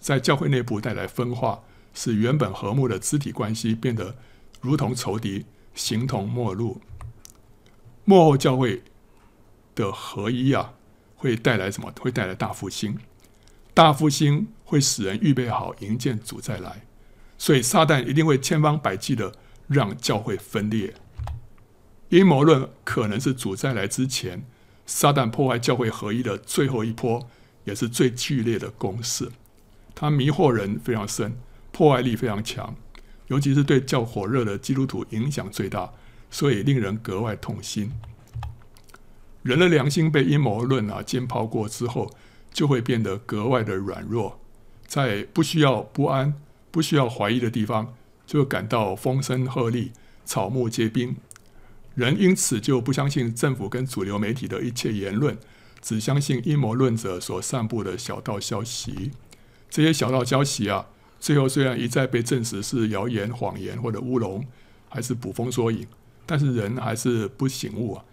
在教会内部带来分化，使原本和睦的肢体关系变得如同仇敌。形同陌路，幕后教会的合一啊，会带来什么？会带来大复兴。大复兴会使人预备好迎接主再来，所以撒旦一定会千方百计的让教会分裂。阴谋论可能是主再来之前，撒旦破坏教会合一的最后一波，也是最剧烈的攻势。它迷惑人非常深，破坏力非常强。尤其是对较火热的基督徒影响最大，所以令人格外痛心。人的良心被阴谋论啊浸泡过之后，就会变得格外的软弱，在不需要不安、不需要怀疑的地方，就感到风声鹤唳、草木皆兵。人因此就不相信政府跟主流媒体的一切言论，只相信阴谋论者所散布的小道消息。这些小道消息啊，最后虽然一再被证实是谣言、谎言或者乌龙，还是捕风捉影，但是人还是不醒悟啊，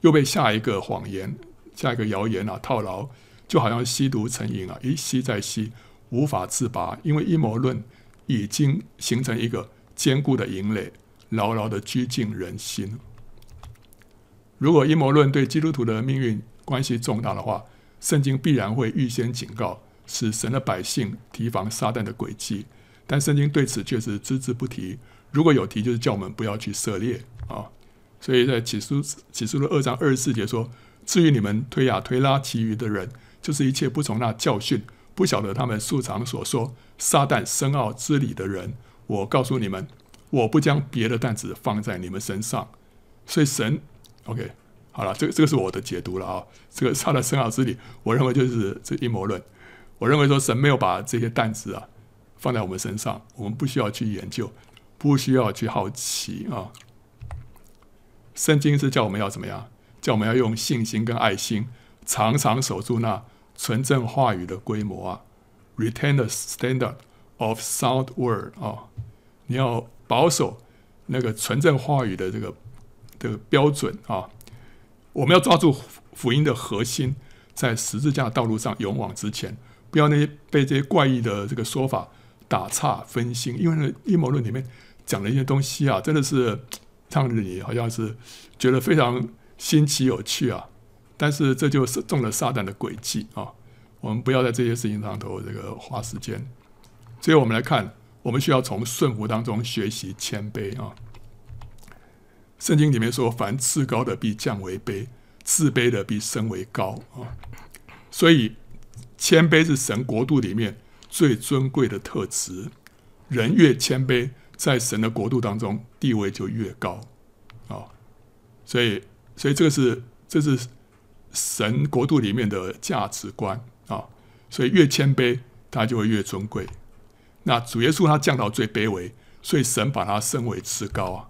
又被下一个谎言、下一个谣言啊套牢，就好像吸毒成瘾啊，一吸再吸，无法自拔。因为阴谋论已经形成一个坚固的营垒，牢牢地拘禁人心。如果阴谋论对基督徒的命运关系重大的话，圣经必然会预先警告，使神的百姓提防撒旦的诡计。但圣经对此却是只字不提。如果有提，就是叫我们不要去涉猎啊。所以在启示启示录二章二十四节说：“至于你们推雅推拉其余的人，就是一切不从那教训、不晓得他们素常所说撒旦深奥之理的人，我告诉你们，我不将别的担子放在你们身上。”所以神，OK。好了，这个这个是我的解读了啊。这个撒旦深奥之理，我认为就是这阴谋论。我认为说神没有把这些担子啊放在我们身上，我们不需要去研究，不需要去好奇啊。圣经是叫我们要怎么样？叫我们要用信心跟爱心，常常守住那纯正话语的规模啊。Retain the standard of sound word 啊，你要保守那个纯正话语的这个这个标准啊。我们要抓住福音的核心，在十字架道路上勇往直前，不要那些被这些怪异的这个说法打岔分心。因为那阴谋论里面讲的一些东西啊，真的是让你好像是觉得非常新奇有趣啊。但是这就是中了撒旦的诡计啊！我们不要在这些事情上头这个花时间。所以我们来看，我们需要从顺服当中学习谦卑啊。圣经里面说：“凡自高的必降为卑，自卑的必升为高。”啊，所以谦卑是神国度里面最尊贵的特质。人越谦卑，在神的国度当中地位就越高。啊，所以，所以这个是这是神国度里面的价值观啊。所以越谦卑，他就会越尊贵。那主耶稣他降到最卑微，所以神把他升为至高啊。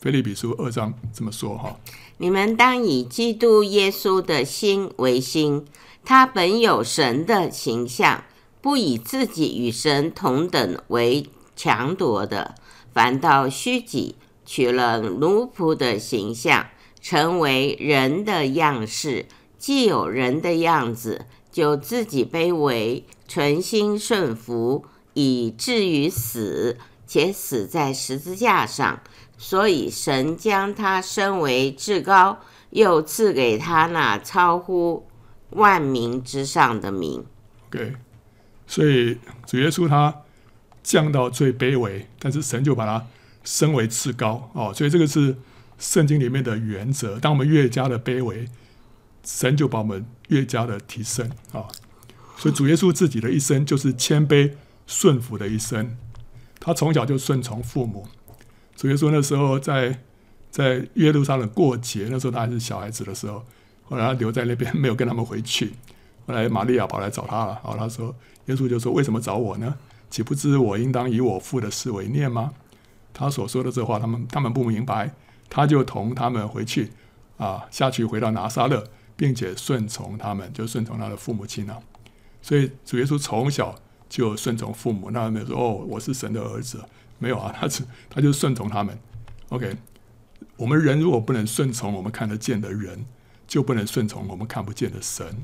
腓立比书二章这么说哈，你们当以基督耶稣的心为心，他本有神的形象，不以自己与神同等为强夺的，反倒虚己，取了奴仆的形象，成为人的样式。既有人的样子，就自己卑微，存心顺服，以至于死，且死在十字架上。所以神将他升为至高，又赐给他那超乎万民之上的名。对，所以主耶稣他降到最卑微，但是神就把他升为至高哦。所以这个是圣经里面的原则。当我们越加的卑微，神就把我们越加的提升啊、所以主耶稣自己的一生就是谦卑顺服的一生。他从小就顺从父母。主耶稣那时候在在耶路撒冷过节，那时候他还是小孩子的时候，后来他留在那边没有跟他们回去。后来玛利亚跑来找他了，然后他说：“耶稣就说，为什么找我呢？岂不知我应当以我父的事为念吗？”他所说的这话，他们他们不明白。他就同他们回去啊，下去回到拿撒勒，并且顺从他们，就顺从他的父母亲了。所以主耶稣从小就顺从父母，那没有说：“哦，我是神的儿子。”没有啊，他是他就顺从他们。OK，我们人如果不能顺从我们看得见的人，就不能顺从我们看不见的神。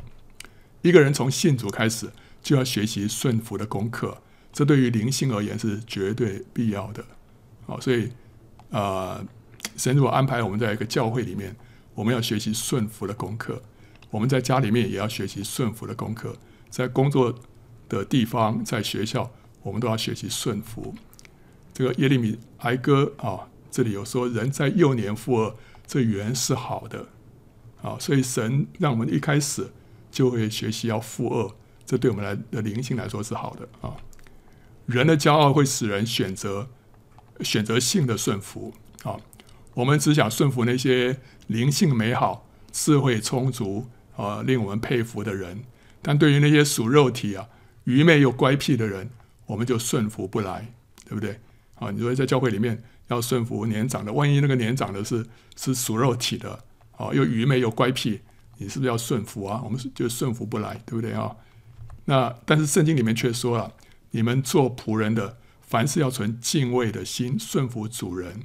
一个人从信主开始，就要学习顺服的功课，这对于灵性而言是绝对必要的。好，所以呃，神如果安排我们在一个教会里面，我们要学习顺服的功课；我们在家里面也要学习顺服的功课；在工作的地方，在学校，我们都要学习顺服。这个耶利米哀歌啊，这里有说人在幼年负二，这原是好的啊，所以神让我们一开始就会学习要负二，这对我们来的灵性来说是好的啊。人的骄傲会使人选择选择性的顺服啊，我们只想顺服那些灵性美好、智慧充足啊、令我们佩服的人，但对于那些属肉体啊、愚昧又乖僻的人，我们就顺服不来，对不对？啊，你说在教会里面要顺服年长的，万一那个年长的是是属肉体的，啊，又愚昧又乖僻，你是不是要顺服啊？我们就顺服不来，对不对啊？那但是圣经里面却说了，你们做仆人的，凡事要存敬畏的心，顺服主人，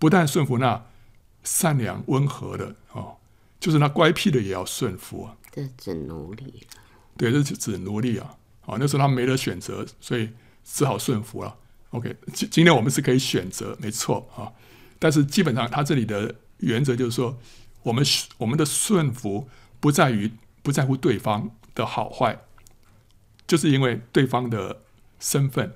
不但顺服那善良温和的哦，就是那乖僻的也要顺服啊。这指奴隶。对，这是指奴隶啊。好，那时候他没得选择，所以只好顺服了。OK，今今天我们是可以选择，没错啊。但是基本上，他这里的原则就是说，我们我们的顺服不在于不在乎对方的好坏，就是因为对方的身份。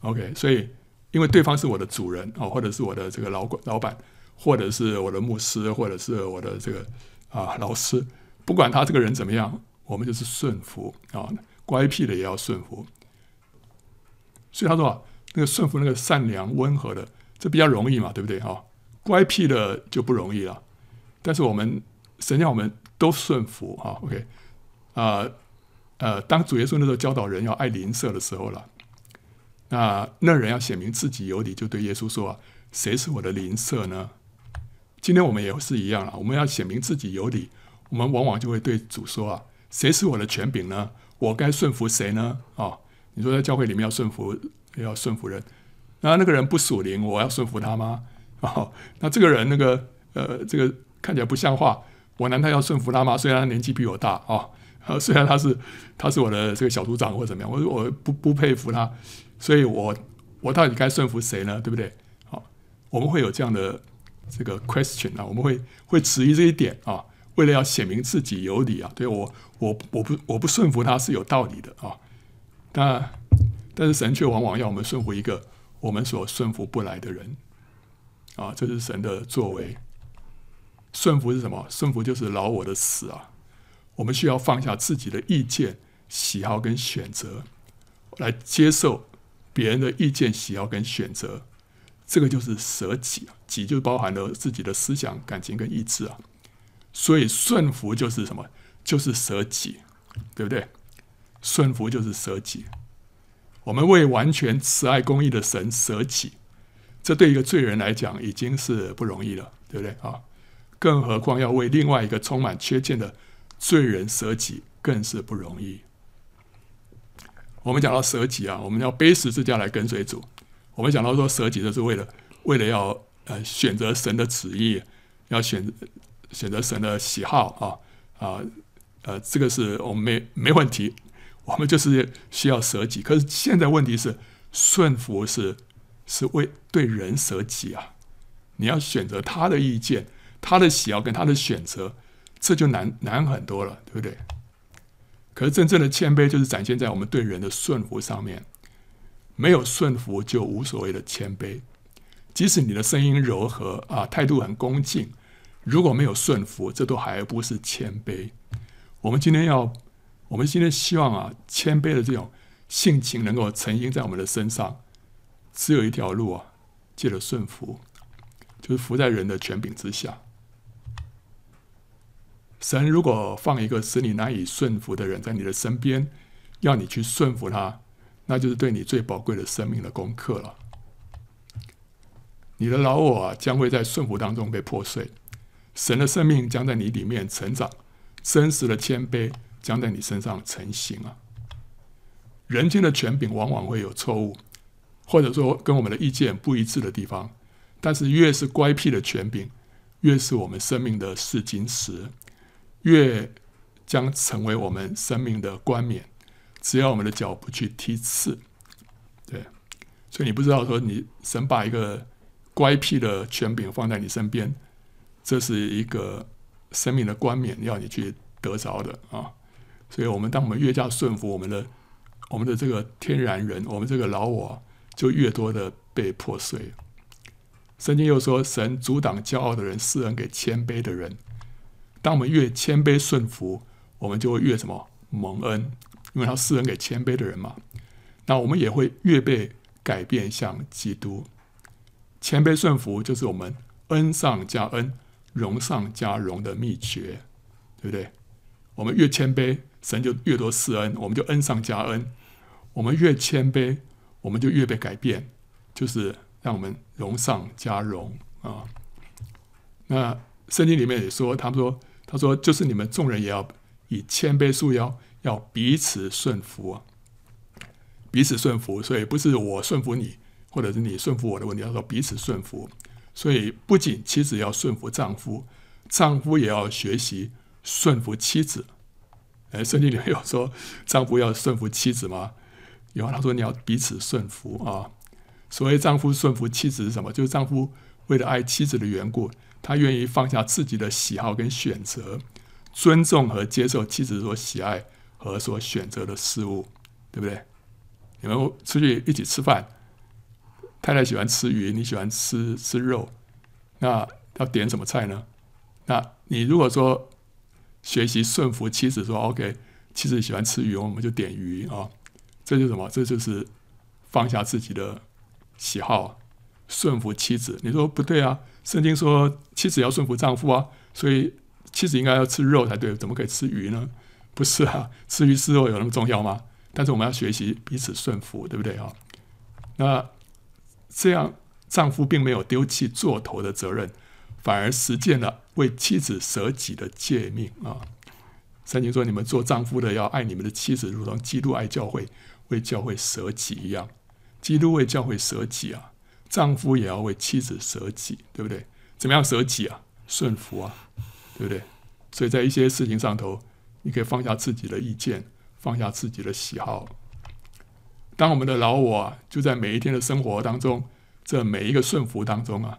OK，所以因为对方是我的主人啊，或者是我的这个老管老板，或者是我的牧师，或者是我的这个啊老师，不管他这个人怎么样，我们就是顺服啊，乖僻的也要顺服。所以他说啊，那个顺服那个善良温和的。这比较容易嘛，对不对哈？乖僻的就不容易了。但是我们神要我们都顺服哈。OK 啊，呃，当主耶稣那时候教导人要爱邻舍的时候了，那那人要显明自己有理，就对耶稣说啊：“谁是我的邻舍呢？”今天我们也是一样了，我们要显明自己有理，我们往往就会对主说啊：“谁是我的权柄呢？我该顺服谁呢？”啊，你说在教会里面要顺服，要顺服人。那那个人不属灵，我要顺服他吗？哦，那这个人那个呃，这个看起来不像话，我难道要顺服他吗？虽然他年纪比我大啊，呃，虽然他是他是我的这个小组长或怎么样，我我不不佩服他，所以我我到底该顺服谁呢？对不对？好，我们会有这样的这个 question 啊，我们会会质疑这一点啊，为了要显明自己有理啊，对我我我不我不顺服他是有道理的啊，那但是神却往往要我们顺服一个。我们所顺服不来的人，啊，这是神的作为。顺服是什么？顺服就是老我的死啊！我们需要放下自己的意见、喜好跟选择，来接受别人的意见、喜好跟选择。这个就是舍己啊，己就包含了自己的思想、感情跟意志啊。所以顺服就是什么？就是舍己，对不对？顺服就是舍己。我们为完全慈爱公义的神舍己，这对一个罪人来讲已经是不容易了，对不对啊？更何况要为另外一个充满缺陷的罪人舍己，更是不容易。我们讲到舍己啊，我们要背十字架来跟随主。我们讲到说舍己，就是为了为了要呃选择神的旨意，要选选择神的喜好啊啊呃，这个是我们没没问题。我们就是需要舍己，可是现在问题是顺服是是为对人舍己啊！你要选择他的意见、他的喜好跟他的选择，这就难难很多了，对不对？可是真正的谦卑就是展现在我们对人的顺服上面。没有顺服就无所谓的谦卑，即使你的声音柔和啊，态度很恭敬，如果没有顺服，这都还不是谦卑。我们今天要。我们今天希望啊，谦卑的这种性情能够成形在我们的身上，只有一条路啊，借着顺服，就是服在人的权柄之下。神如果放一个使你难以顺服的人在你的身边，要你去顺服他，那就是对你最宝贵的生命的功课了。你的老我啊，将会在顺服当中被破碎，神的生命将在你里面成长，真实的谦卑。将在你身上成型啊！人间的权柄往往会有错误，或者说跟我们的意见不一致的地方。但是越是乖僻的权柄，越是我们生命的试金石，越将成为我们生命的冠冕。只要我们的脚不去踢刺，对。所以你不知道说，你神把一个乖僻的权柄放在你身边，这是一个生命的冠冕，要你去得着的啊！所以，我们当我们越加顺服我们的、我们的这个天然人，我们这个老我，就越多的被破碎。圣经又说，神阻挡骄傲的人，施恩给谦卑的人。当我们越谦卑顺服，我们就会越什么蒙恩，因为他施恩给谦卑的人嘛。那我们也会越被改变，像基督。谦卑顺服就是我们恩上加恩、荣上加荣的秘诀，对不对？我们越谦卑。神就越多施恩，我们就恩上加恩。我们越谦卑，我们就越被改变，就是让我们荣上加荣啊。那圣经里面也说，他们说，他说，就是你们众人也要以谦卑束腰，要彼此顺服啊，彼此顺服。所以不是我顺服你，或者是你顺服我的问题，要说彼此顺服。所以不仅妻子要顺服丈夫，丈夫也要学习顺服妻子。哎，圣经里面有说丈夫要顺服妻子吗？有啊，他说你要彼此顺服啊。所谓丈夫顺服妻子是什么？就是丈夫为了爱妻子的缘故，他愿意放下自己的喜好跟选择，尊重和接受妻子所喜爱和所选择的事物，对不对？你们出去一起吃饭。太太喜欢吃鱼，你喜欢吃吃肉，那要点什么菜呢？那你如果说学习顺服妻子说，OK，妻子喜欢吃鱼，我们就点鱼啊，这就是什么？这就是放下自己的喜好，顺服妻子。你说不对啊？圣经说妻子要顺服丈夫啊，所以妻子应该要吃肉才对，怎么可以吃鱼呢？不是啊，吃鱼吃肉有那么重要吗？但是我们要学习彼此顺服，对不对啊？那。这样，丈夫并没有丢弃做头的责任，反而实践了为妻子舍己的诫命啊！圣经说：“你们做丈夫的要爱你们的妻子，如同基督爱教会，为教会舍己一样。基督为教会舍己啊，丈夫也要为妻子舍己，对不对？怎么样舍己啊？顺服啊，对不对？所以在一些事情上头，你可以放下自己的意见，放下自己的喜好。”当我们的老我啊，就在每一天的生活当中，这每一个顺服当中啊，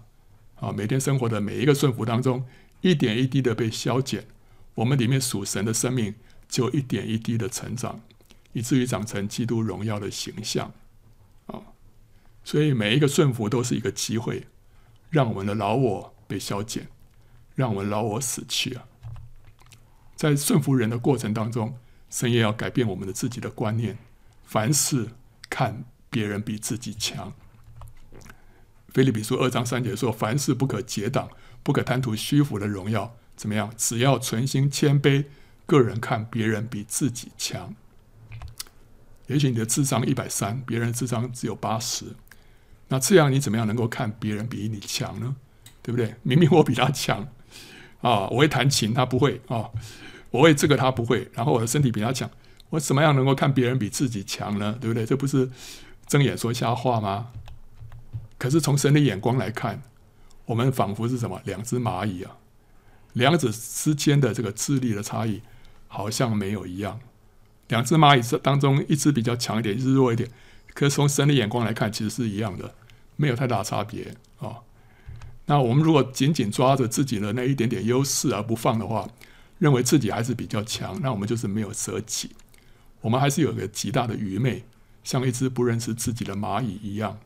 啊，每天生活的每一个顺服当中，一点一滴的被消减，我们里面属神的生命就一点一滴的成长，以至于长成基督荣耀的形象。所以每一个顺服都是一个机会，让我们的老我被消减，让我们老我死去啊。在顺服人的过程当中，神也要改变我们的自己的观念，凡事。看别人比自己强。腓利比书二章三节说：“凡事不可结党，不可贪图虚浮的荣耀。怎么样？只要存心谦卑，个人看别人比自己强。也许你的智商一百三，别人智商只有八十，那这样你怎么样能够看别人比你强呢？对不对？明明我比他强啊，我会弹琴，他不会啊，我会这个，他不会，然后我的身体比他强。”我怎么样能够看别人比自己强呢？对不对？这不是睁眼说瞎话吗？可是从神的眼光来看，我们仿佛是什么？两只蚂蚁啊，两者之间的这个智力的差异好像没有一样。两只蚂蚁当中，一只比较强一点，一只弱一点。可是从神的眼光来看，其实是一样的，没有太大差别啊、那我们如果紧紧抓着自己的那一点点优势而不放的话，认为自己还是比较强，那我们就是没有舍己。我们还是有个极大的愚昧，像一只不认识自己的蚂蚁一样。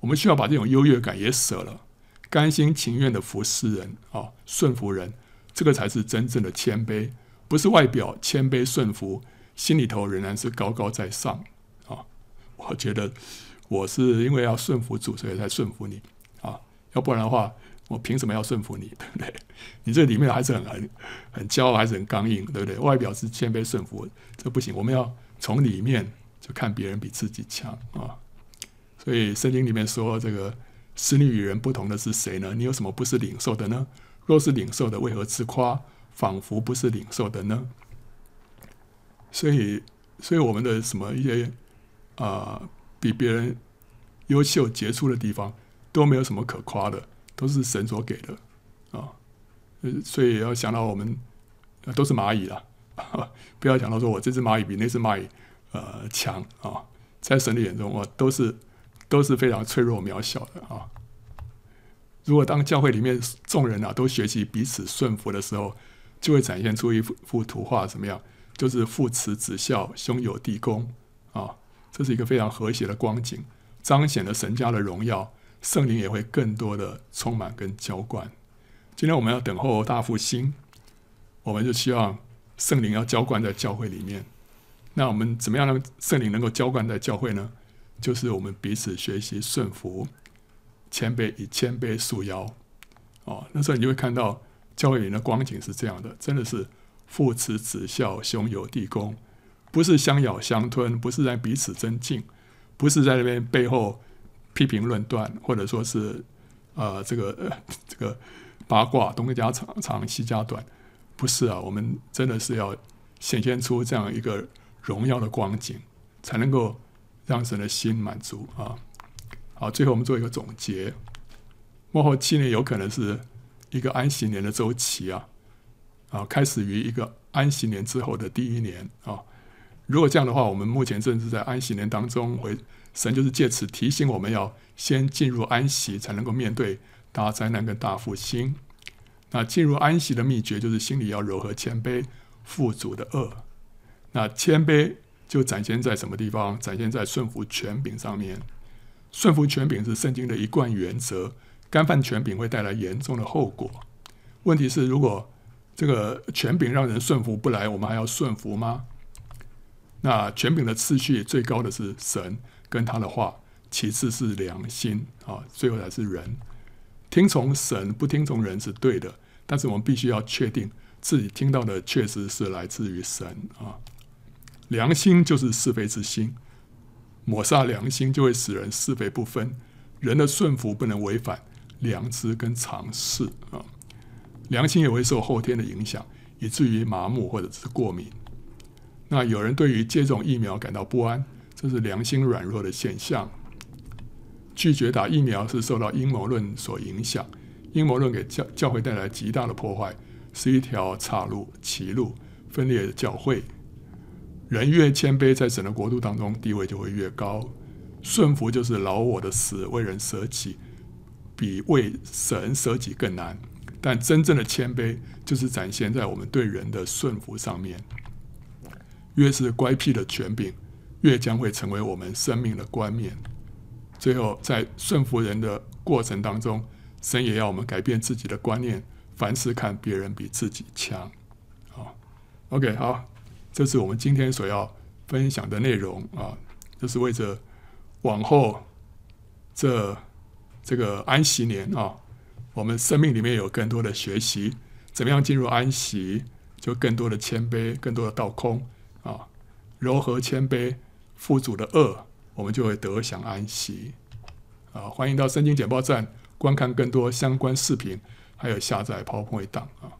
我们需要把这种优越感也舍了，甘心情愿的服侍人啊，顺服人，这个才是真正的谦卑，不是外表谦卑顺服，心里头仍然是高高在上。我觉得我是因为要顺服主，所以才顺服你啊，要不然的话。我凭什么要顺服你？对不对？你这里面还是很很很骄傲，还是很刚硬，对不对？外表是谦卑顺服，这不行。我们要从里面就看别人比自己强啊。所以圣经里面说，这个使你与人不同的是谁呢？你有什么不是领受的呢？若是领受的，为何自夸，仿佛不是领受的呢？所以，所以我们的什么一些啊、呃，比别人优秀杰出的地方，都没有什么可夸的。都是神所给的啊，所以要想到我们都是蚂蚁了，不要想到说我这只蚂蚁比那只蚂蚁呃强啊，在神的眼中，我都是都是非常脆弱渺小的啊。如果当教会里面众人啊都学习彼此顺服的时候，就会展现出一幅幅图画，怎么样？就是父慈子孝，兄友弟恭啊，这是一个非常和谐的光景，彰显了神家的荣耀。圣灵也会更多的充满跟浇灌。今天我们要等候大复兴，我们就希望圣灵要浇灌在教会里面。那我们怎么样让圣灵能够浇灌在教会呢？就是我们彼此学习顺服、谦卑，以谦卑束腰。哦，那时候你就会看到教会里的光景是这样的，真的是父慈子孝、兄友弟恭，不是相咬相吞，不是在彼此争竞，不是在那边背后。批评论断，或者说是，呃，这个这个八卦，东家长长西家短，不是啊。我们真的是要显现出这样一个荣耀的光景，才能够让神的心满足啊。好，最后我们做一个总结：末后七年有可能是一个安息年的周期啊，啊，开始于一个安息年之后的第一年啊。如果这样的话，我们目前正是在安息年当中，会神就是借此提醒我们要先进入安息，才能够面对大灾难跟大复兴。那进入安息的秘诀就是心里要柔和谦卑，富足的恶。那谦卑就展现在什么地方？展现在顺服权柄上面。顺服权柄是圣经的一贯原则。干犯权柄会带来严重的后果。问题是，如果这个权柄让人顺服不来，我们还要顺服吗？那权柄的次序最高的是神跟他的话，其次是良心啊，最后才是人。听从神不听从人是对的，但是我们必须要确定自己听到的确实是来自于神啊。良心就是是非之心，抹杀良心就会使人是非不分。人的顺服不能违反良知跟常识啊，良心也会受后天的影响，以至于麻木或者是过敏。那有人对于接种疫苗感到不安，这是良心软弱的现象。拒绝打疫苗是受到阴谋论所影响，阴谋论给教教会带来极大的破坏，是一条岔路、歧路，分裂的教会。人越谦卑，在神的国度当中地位就会越高。顺服就是老我的死，为人舍己，比为神舍己更难。但真正的谦卑，就是展现在我们对人的顺服上面。越是乖僻的权柄，越将会成为我们生命的冠冕。最后，在顺服人的过程当中，神也要我们改变自己的观念，凡事看别人比自己强。好，OK，好，这是我们今天所要分享的内容啊，这是为着往后这这个安息年啊，我们生命里面有更多的学习，怎么样进入安息，就更多的谦卑，更多的倒空。柔和谦卑，富足的恶，我们就会得享安息。啊，欢迎到圣经简报站观看更多相关视频，还有下载 PowerPoint 档啊。